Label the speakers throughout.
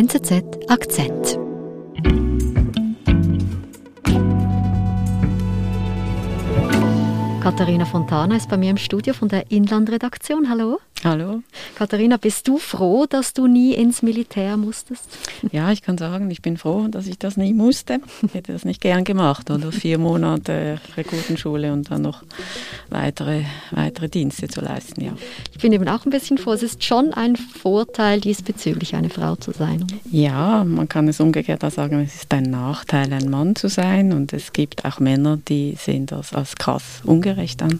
Speaker 1: NZZ Akzent. Katharina Fontana ist bei mir im Studio von der Inlandredaktion. Hallo.
Speaker 2: Hallo.
Speaker 1: Katharina, bist du froh, dass du nie ins Militär musstest?
Speaker 2: Ja, ich kann sagen, ich bin froh, dass ich das nie musste. Ich hätte das nicht gern gemacht. Oder vier Monate Rekrutenschule und dann noch weitere, weitere Dienste zu leisten, ja.
Speaker 1: Ich bin eben auch ein bisschen froh. Es ist schon ein Vorteil, diesbezüglich eine Frau zu sein.
Speaker 2: Ja, man kann es umgekehrt auch sagen, es ist ein Nachteil, ein Mann zu sein. Und es gibt auch Männer, die sehen das als krass ungerecht an.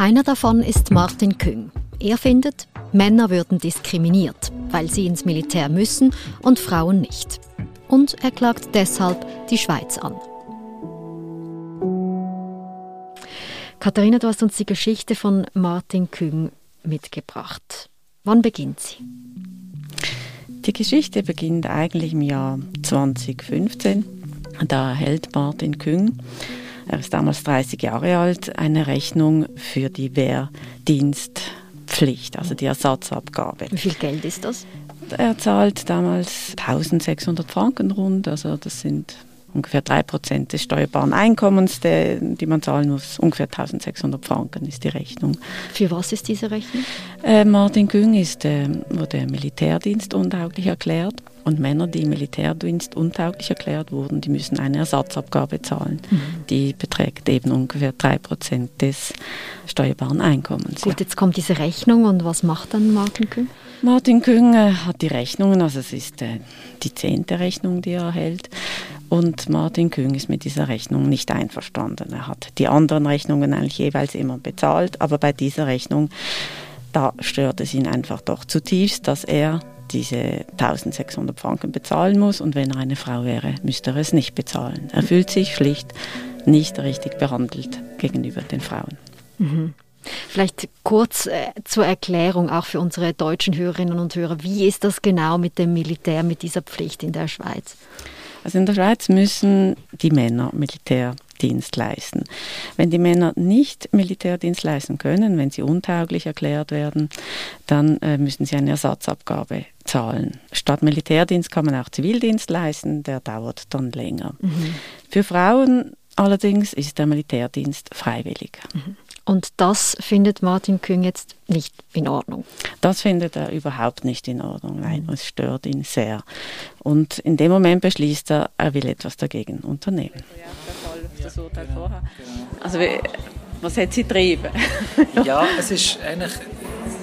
Speaker 1: Einer davon ist Martin Küng. Er findet, Männer würden diskriminiert, weil sie ins Militär müssen und Frauen nicht. Und er klagt deshalb die Schweiz an. Katharina, du hast uns die Geschichte von Martin Küng mitgebracht. Wann beginnt sie?
Speaker 2: Die Geschichte beginnt eigentlich im Jahr 2015. Da erhält Martin Küng er ist damals 30 Jahre alt, eine Rechnung für die Wehrdienstpflicht, also die Ersatzabgabe.
Speaker 1: Wie viel Geld ist das?
Speaker 2: Er zahlt damals 1600 Franken rund, also das sind ungefähr 3% des steuerbaren Einkommens, die, die man zahlen muss. Ungefähr 1600 Franken ist die Rechnung.
Speaker 1: Für was ist diese Rechnung?
Speaker 2: Äh, Martin Güng ist, äh, wurde Militärdienst untauglich erklärt. Und Männer, die im Militärdienst untauglich erklärt wurden, die müssen eine Ersatzabgabe zahlen. Mhm. Die beträgt eben ungefähr 3% des steuerbaren Einkommens.
Speaker 1: Gut, ja. jetzt kommt diese Rechnung und was macht dann Martin Küng?
Speaker 2: Martin Küng äh, hat die Rechnungen, also es ist äh, die zehnte Rechnung, die er erhält. Und Martin Küng ist mit dieser Rechnung nicht einverstanden. Er hat die anderen Rechnungen eigentlich jeweils immer bezahlt, aber bei dieser Rechnung, da stört es ihn einfach doch zutiefst, dass er diese 1600 Franken bezahlen muss und wenn er eine Frau wäre, müsste er es nicht bezahlen. Er fühlt sich schlicht nicht richtig behandelt gegenüber den Frauen.
Speaker 1: Mhm. Vielleicht kurz äh, zur Erklärung auch für unsere deutschen Hörerinnen und Hörer. Wie ist das genau mit dem Militär, mit dieser Pflicht in der Schweiz?
Speaker 2: Also in der Schweiz müssen die Männer Militärdienst leisten. Wenn die Männer nicht Militärdienst leisten können, wenn sie untauglich erklärt werden, dann äh, müssen sie eine Ersatzabgabe zahlen. Statt Militärdienst kann man auch Zivildienst leisten, der dauert dann länger. Mhm. Für Frauen allerdings ist der Militärdienst freiwillig. Mhm.
Speaker 1: Und das findet Martin Küng jetzt nicht in Ordnung.
Speaker 2: Das findet er überhaupt nicht in Ordnung. Nein, es stört ihn sehr. Und in dem Moment beschließt er, er will etwas dagegen unternehmen. Also was hat sie getrieben?
Speaker 3: ja, es ist eigentlich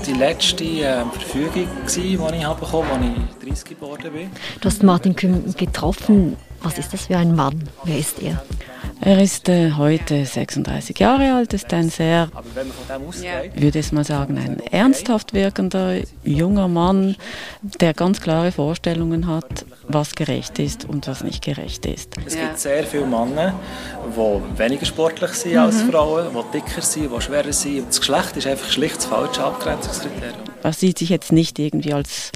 Speaker 3: die letzte äh, Verfügung, gewesen, die ich habe bekommen habe, als ich 30 geworden bin.
Speaker 1: Du hast Martin Küng getroffen. Was ist das für ein Mann? Wer ist er?
Speaker 2: Er ist äh, heute 36 Jahre alt, ist ein sehr, ich würde es mal sagen, ein ernsthaft wirkender junger Mann, der ganz klare Vorstellungen hat, was gerecht ist und was nicht gerecht ist.
Speaker 3: Es gibt sehr viele Männer, die weniger sportlich sind mhm. als Frauen, die dicker sind, die schwerer sind. Das Geschlecht ist einfach schlicht das falsche Abgrenzungskriterium.
Speaker 2: Er sieht sich jetzt nicht irgendwie als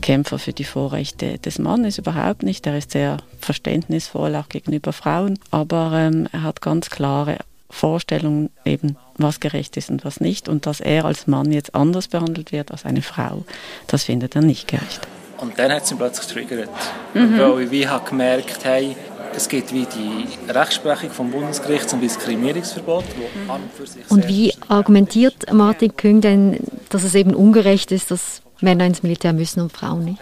Speaker 2: Kämpfer für die Vorrechte des Mannes, überhaupt nicht. Er ist sehr verständnisvoll auch gegenüber Frauen, aber ähm, er hat ganz klare Vorstellungen eben, was gerecht ist und was nicht. Und dass er als Mann jetzt anders behandelt wird als eine Frau, das findet er nicht gerecht.
Speaker 3: Und dann hat es ihn plötzlich getriggert. Mhm. Weil ich habe gemerkt hey, es gibt wie die Rechtsprechung vom Bundesgericht zum Diskriminierungsverbot.
Speaker 1: Mhm. und wie argumentiert Martin Küng denn, dass es eben ungerecht ist, dass Männer ins Militär müssen und Frauen nicht?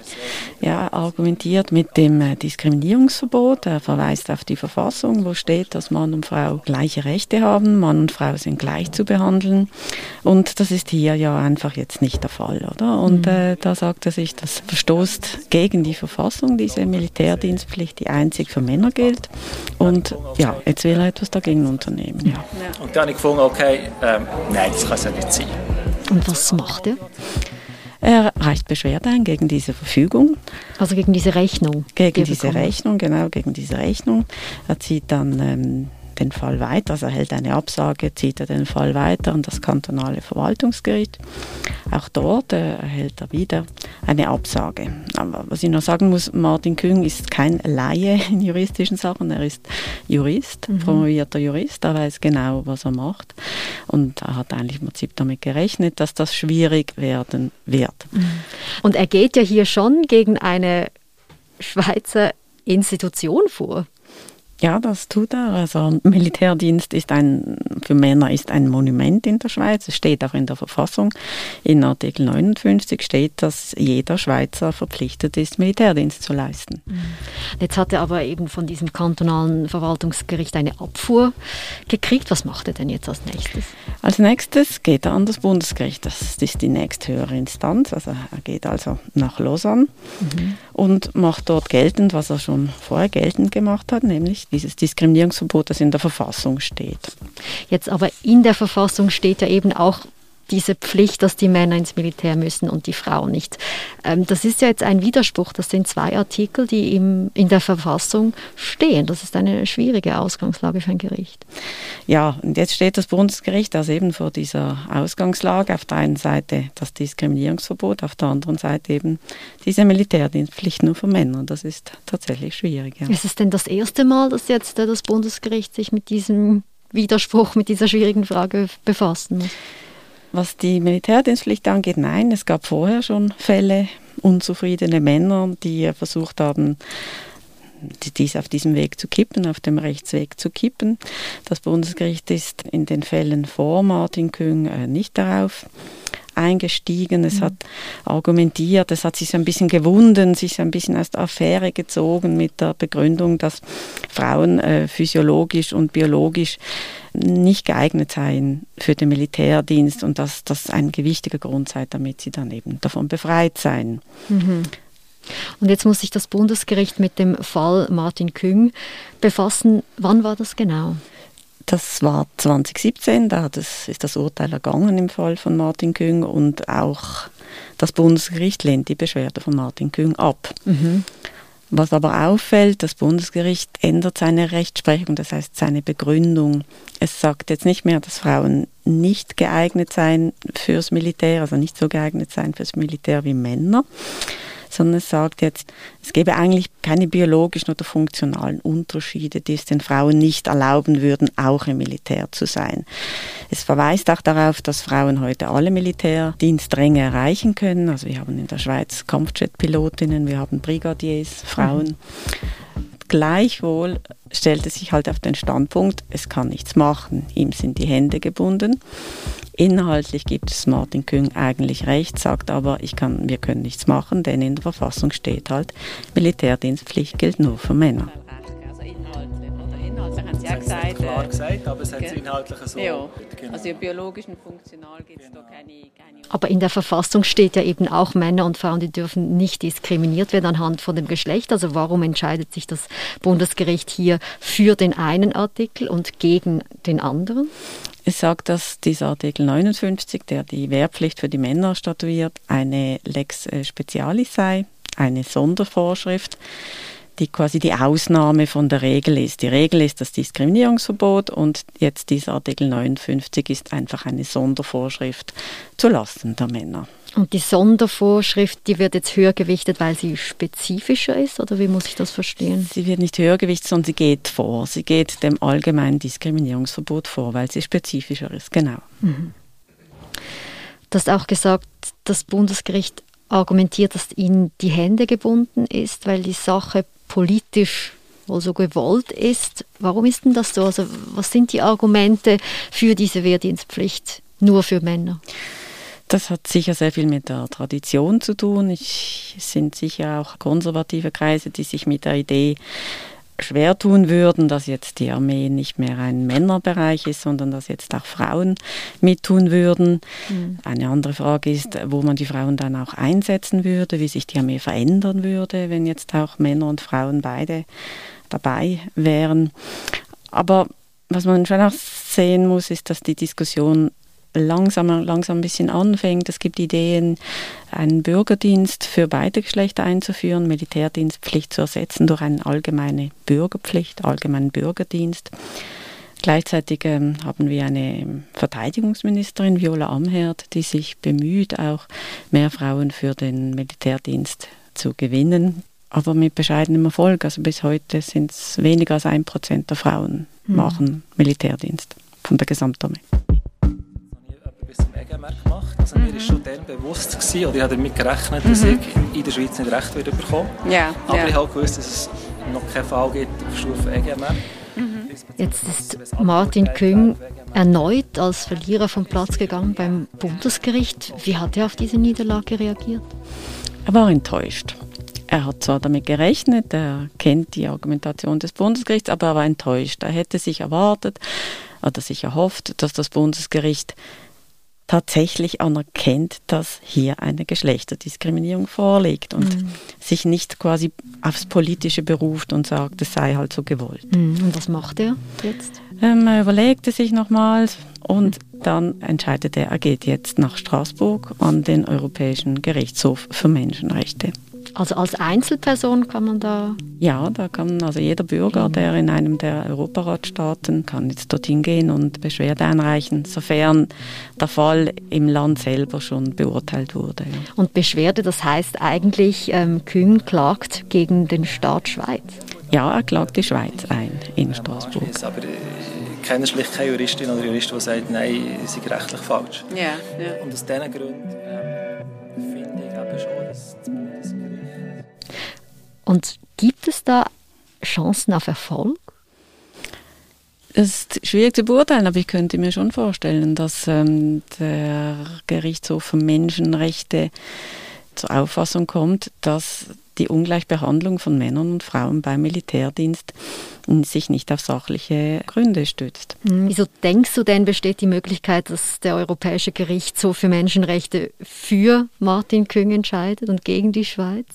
Speaker 2: Ja, er argumentiert mit dem äh, Diskriminierungsverbot. Er verweist auf die Verfassung, wo steht, dass Mann und Frau gleiche Rechte haben. Mann und Frau sind gleich zu behandeln. Und das ist hier ja einfach jetzt nicht der Fall, oder? Und mhm. äh, da sagt er sich, das verstoßt gegen die Verfassung, diese Militärdienstpflicht, die einzig für Männer gilt. Und ja, jetzt will er etwas dagegen unternehmen. Ja.
Speaker 3: Und dann habe ich gefunden, okay, ähm, nein, das kann es ja nicht sein.
Speaker 1: Und was macht er?
Speaker 2: Er reicht Beschwerde ein gegen diese Verfügung.
Speaker 1: Also gegen diese Rechnung?
Speaker 2: Gegen die diese Rechnung, genau, gegen diese Rechnung. Er zieht dann ähm, den Fall weiter, also erhält eine Absage, zieht er den Fall weiter an das kantonale Verwaltungsgericht. Auch dort äh, erhält er wieder eine Absage. Aber was ich noch sagen muss, Martin Küng ist kein Laie in juristischen Sachen. Er ist Jurist, mhm. promovierter Jurist. Er weiß genau, was er macht. Und er hat eigentlich im Prinzip damit gerechnet, dass das schwierig werden wird. Mhm.
Speaker 1: Und er geht ja hier schon gegen eine Schweizer Institution vor.
Speaker 2: Ja, das tut er. Also Militärdienst ist ein, für Männer ist ein Monument in der Schweiz. Es steht auch in der Verfassung. In Artikel 59 steht, dass jeder Schweizer verpflichtet ist, Militärdienst zu leisten. Mhm.
Speaker 1: Jetzt hat er aber eben von diesem kantonalen Verwaltungsgericht eine Abfuhr gekriegt. Was macht er denn jetzt als nächstes?
Speaker 2: Als nächstes geht er an das Bundesgericht. Das ist die nächsthöhere Instanz. Also er geht also nach Lausanne mhm. Und macht dort geltend, was er schon vorher geltend gemacht hat, nämlich dieses Diskriminierungsverbot, das in der Verfassung steht.
Speaker 1: Jetzt aber in der Verfassung steht ja eben auch diese Pflicht, dass die Männer ins Militär müssen und die Frauen nicht. Ähm, das ist ja jetzt ein Widerspruch. Das sind zwei Artikel, die im, in der Verfassung stehen. Das ist eine schwierige Ausgangslage für ein Gericht.
Speaker 2: Ja, und jetzt steht das Bundesgericht also eben vor dieser Ausgangslage. Auf der einen Seite das Diskriminierungsverbot, auf der anderen Seite eben diese Militärdienstpflicht nur für Männer. Das ist tatsächlich schwierig.
Speaker 1: Ja. Ist es denn das erste Mal, dass jetzt das Bundesgericht sich mit diesem Widerspruch, mit dieser schwierigen Frage befassen muss?
Speaker 2: Was die Militärdienstpflicht angeht, nein, es gab vorher schon Fälle, unzufriedene Männer, die versucht haben, dies auf diesem Weg zu kippen, auf dem Rechtsweg zu kippen. Das Bundesgericht ist in den Fällen vor Martin Küng äh, nicht darauf eingestiegen, es mhm. hat argumentiert, es hat sich ein bisschen gewunden, sich ein bisschen aus der Affäre gezogen mit der Begründung, dass Frauen äh, physiologisch und biologisch nicht geeignet seien für den Militärdienst und dass das ein gewichtiger Grund sei, damit sie dann eben davon befreit seien. Mhm.
Speaker 1: Und jetzt muss sich das Bundesgericht mit dem Fall Martin Küng befassen. Wann war das genau?
Speaker 2: Das war 2017, da ist das Urteil ergangen im Fall von Martin Küng und auch das Bundesgericht lehnt die Beschwerde von Martin Küng ab. Mhm. Was aber auffällt, das Bundesgericht ändert seine Rechtsprechung, das heißt seine Begründung. Es sagt jetzt nicht mehr, dass Frauen nicht geeignet seien fürs Militär, also nicht so geeignet seien fürs Militär wie Männer, sondern es sagt jetzt, es gäbe eigentlich keine biologischen oder funktionalen Unterschiede, die es den Frauen nicht erlauben würden, auch im Militär zu sein. Es verweist auch darauf, dass Frauen heute alle Militärdienstränge erreichen können. Also wir haben in der Schweiz Kampfjet-Pilotinnen, wir haben Brigadiers, Frauen. Mhm. Gleichwohl stellt es sich halt auf den Standpunkt, es kann nichts machen. Ihm sind die Hände gebunden. Inhaltlich gibt es Martin Küng eigentlich recht, sagt aber, ich kann, wir können nichts machen, denn in der Verfassung steht halt, Militärdienstpflicht gilt nur für Männer.
Speaker 3: Ja gesagt. klar äh, gesagt, aber es hat es inhaltlich so.
Speaker 2: Ja. Genau. Also biologisch und funktional gibt es genau. da keine,
Speaker 1: keine. Aber in der Verfassung steht ja eben auch, Männer und Frauen, die dürfen nicht diskriminiert werden anhand von dem Geschlecht. Also warum entscheidet sich das Bundesgericht hier für den einen Artikel und gegen den anderen?
Speaker 2: Es sagt, dass dieser Artikel 59, der die Wehrpflicht für die Männer statuiert, eine Lex äh, Specialis sei, eine Sondervorschrift die quasi die Ausnahme von der Regel ist. Die Regel ist das Diskriminierungsverbot und jetzt dieser Artikel 59 ist einfach eine Sondervorschrift zu Lasten der Männer.
Speaker 1: Und die Sondervorschrift, die wird jetzt höher gewichtet, weil sie spezifischer ist, oder wie muss ich das verstehen?
Speaker 2: Sie wird nicht höher gewichtet, sondern sie geht vor. Sie geht dem allgemeinen Diskriminierungsverbot vor, weil sie spezifischer ist, genau. Mhm.
Speaker 1: Du hast auch gesagt, das Bundesgericht argumentiert, dass ihnen die Hände gebunden ist, weil die Sache politisch wohl so gewollt ist. Warum ist denn das so? Also was sind die Argumente für diese Wehrdienstpflicht nur für Männer?
Speaker 2: Das hat sicher sehr viel mit der Tradition zu tun. es sind sicher auch konservative Kreise, die sich mit der Idee schwer tun würden, dass jetzt die Armee nicht mehr ein Männerbereich ist, sondern dass jetzt auch Frauen mittun würden. Mhm. Eine andere Frage ist, wo man die Frauen dann auch einsetzen würde, wie sich die Armee verändern würde, wenn jetzt auch Männer und Frauen beide dabei wären. Aber was man schon auch sehen muss, ist, dass die Diskussion langsam, langsam ein bisschen anfängt. Es gibt Ideen, einen Bürgerdienst für beide Geschlechter einzuführen, Militärdienstpflicht zu ersetzen durch eine allgemeine Bürgerpflicht, allgemeinen Bürgerdienst. Gleichzeitig ähm, haben wir eine Verteidigungsministerin, Viola Amherd, die sich bemüht, auch mehr Frauen für den Militärdienst zu gewinnen, aber mit bescheidenem Erfolg. Also bis heute sind es weniger als ein Prozent der Frauen mhm. machen Militärdienst von der Gesamtarmee
Speaker 3: bis zum EGMR gemacht. Also mhm. mir war schon dann bewusst, gewesen, oder ich habe damit gerechnet, dass mhm. ich in der Schweiz nicht recht wieder bekomme.
Speaker 2: Ja,
Speaker 3: Aber
Speaker 2: ja.
Speaker 3: ich habe gewusst, dass es noch keinen Fall gibt auf Stufe EGMR.
Speaker 1: Mhm. Jetzt ist Martin Küng erneut als Verlierer vom Platz gegangen beim Bundesgericht. Wie hat er auf diese Niederlage reagiert?
Speaker 2: Er war enttäuscht. Er hat zwar damit gerechnet, er kennt die Argumentation des Bundesgerichts, aber er war enttäuscht. Er hätte sich erwartet oder sich erhofft, dass das Bundesgericht tatsächlich anerkennt, dass hier eine Geschlechterdiskriminierung vorliegt und mhm. sich nicht quasi aufs Politische beruft und sagt, es sei halt so gewollt.
Speaker 1: Mhm. Und was macht er jetzt?
Speaker 2: Ähm, er überlegte sich nochmals und dann entscheidet er, er geht jetzt nach Straßburg an den Europäischen Gerichtshof für Menschenrechte.
Speaker 1: Also als Einzelperson kann man da?
Speaker 2: Ja, da kann also jeder Bürger, der in einem der Europaratstaaten, kann jetzt dorthin gehen und Beschwerde einreichen, sofern der Fall im Land selber schon beurteilt wurde.
Speaker 1: Und Beschwerde, das heißt eigentlich, ähm, Kühn klagt gegen den Staat Schweiz?
Speaker 2: Ja, er klagt die Schweiz ein in Straßburg.
Speaker 3: Aber ich kenne schlicht keine Juristin oder Jurist, die sagt, nein, sie sind rechtlich falsch.
Speaker 2: Ja, ja.
Speaker 3: Und aus diesen Gründen
Speaker 1: und gibt es da Chancen auf Erfolg?
Speaker 2: Es ist schwierig zu beurteilen, aber ich könnte mir schon vorstellen, dass ähm, der Gerichtshof für Menschenrechte zur Auffassung kommt, dass die Ungleichbehandlung von Männern und Frauen beim Militärdienst sich nicht auf sachliche Gründe stützt.
Speaker 1: Hm, wieso denkst du denn, besteht die Möglichkeit, dass der Europäische Gerichtshof für Menschenrechte für Martin Küng entscheidet und gegen die Schweiz?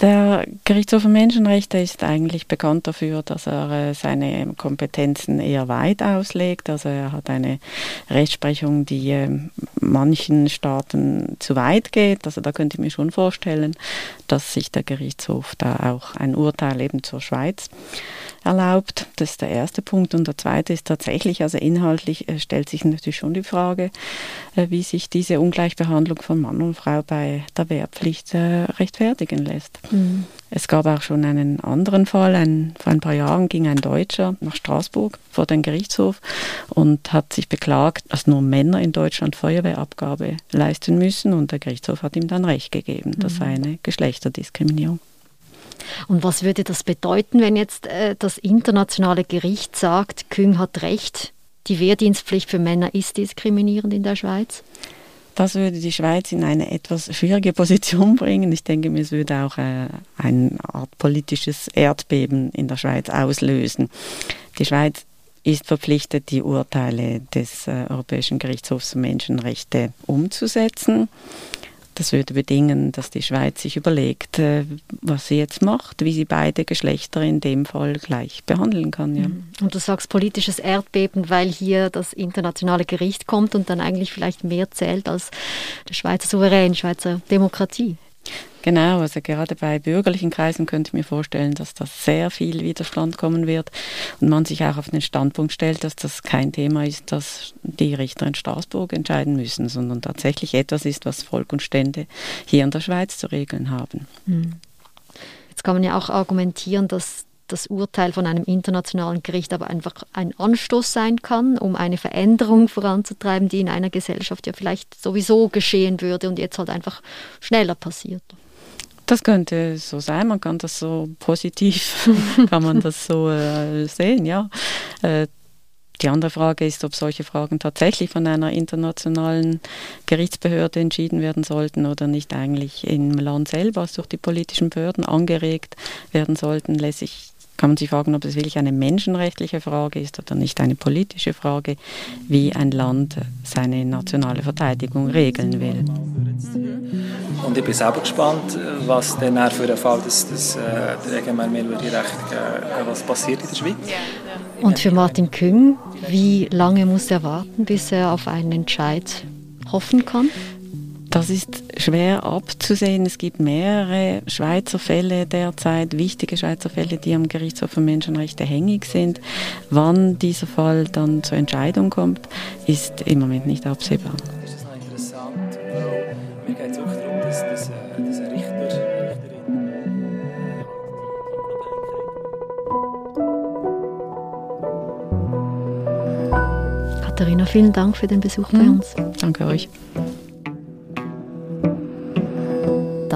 Speaker 2: Der Gerichtshof für Menschenrechte ist eigentlich bekannt dafür, dass er äh, seine Kompetenzen eher weit auslegt. Also er hat eine Rechtsprechung, die ähm, manchen Staaten zu weit geht. Also da könnte ich mir schon vorstellen, dass sich der Gerichtshof da auch ein Urteil eben zur Schweiz erlaubt. Das ist der erste Punkt. Und der zweite ist tatsächlich, also inhaltlich äh, stellt sich natürlich schon die Frage, äh, wie sich diese Ungleichbehandlung von Mann und Frau bei der Wehrpflicht rechtfertigen lässt. Mhm. Es gab auch schon einen anderen Fall. Ein, vor ein paar Jahren ging ein Deutscher nach Straßburg vor den Gerichtshof und hat sich beklagt, dass nur Männer in Deutschland Feuerwehrabgabe leisten müssen. Und der Gerichtshof hat ihm dann Recht gegeben. Das sei mhm. eine Geschlechterdiskriminierung.
Speaker 1: Und was würde das bedeuten, wenn jetzt äh, das internationale Gericht sagt, Küng hat recht, die Wehrdienstpflicht für Männer ist diskriminierend in der Schweiz?
Speaker 2: Das würde die Schweiz in eine etwas schwierige Position bringen. Ich denke, es würde auch äh, eine Art politisches Erdbeben in der Schweiz auslösen. Die Schweiz ist verpflichtet, die Urteile des äh, Europäischen Gerichtshofs für Menschenrechte umzusetzen. Das würde bedingen, dass die Schweiz sich überlegt, äh, was sie jetzt macht, wie sie beide Geschlechter in dem Fall gleich behandeln kann. Ja. Mhm.
Speaker 1: Und du sagst politisches Erdbeben, weil hier das internationale Gericht kommt und dann eigentlich vielleicht mehr zählt als der Schweizer Souverän, Schweizer Demokratie.
Speaker 2: Genau, also gerade bei bürgerlichen Kreisen könnte ich mir vorstellen, dass das sehr viel Widerstand kommen wird und man sich auch auf den Standpunkt stellt, dass das kein Thema ist, das die Richter in Straßburg entscheiden müssen, sondern tatsächlich etwas ist, was Volk und Stände hier in der Schweiz zu regeln haben. Hm.
Speaker 1: Jetzt kann man ja auch argumentieren, dass das Urteil von einem internationalen Gericht aber einfach ein Anstoß sein kann, um eine Veränderung voranzutreiben, die in einer Gesellschaft ja vielleicht sowieso geschehen würde und jetzt halt einfach schneller passiert.
Speaker 2: Das könnte so sein, man kann das so positiv, kann man das so äh, sehen, ja. Äh, die andere Frage ist, ob solche Fragen tatsächlich von einer internationalen Gerichtsbehörde entschieden werden sollten oder nicht eigentlich im Land selber durch die politischen Behörden angeregt werden sollten, lässt sich kann man sich fragen, ob es wirklich eine menschenrechtliche Frage ist oder nicht eine politische Frage, wie ein Land seine nationale Verteidigung regeln will.
Speaker 3: Und ich bin selber gespannt, was denn für einen Fall äh, der EGMR mir recht was passiert in der Schweiz.
Speaker 1: Und für Martin Küng, wie lange muss er warten, bis er auf einen Entscheid hoffen kann?
Speaker 2: Das ist schwer abzusehen. Es gibt mehrere Schweizer Fälle derzeit, wichtige Schweizer Fälle, die am Gerichtshof für Menschenrechte hängig sind. Wann dieser Fall dann zur Entscheidung kommt, ist im Moment nicht absehbar.
Speaker 3: Ist das noch interessant, weil mir geht es wirklich darum, dass, dass, äh, dass ein Richter, Richterin
Speaker 1: Katharina, vielen Dank für den Besuch bei
Speaker 2: Mhm.
Speaker 1: uns.
Speaker 2: Danke euch.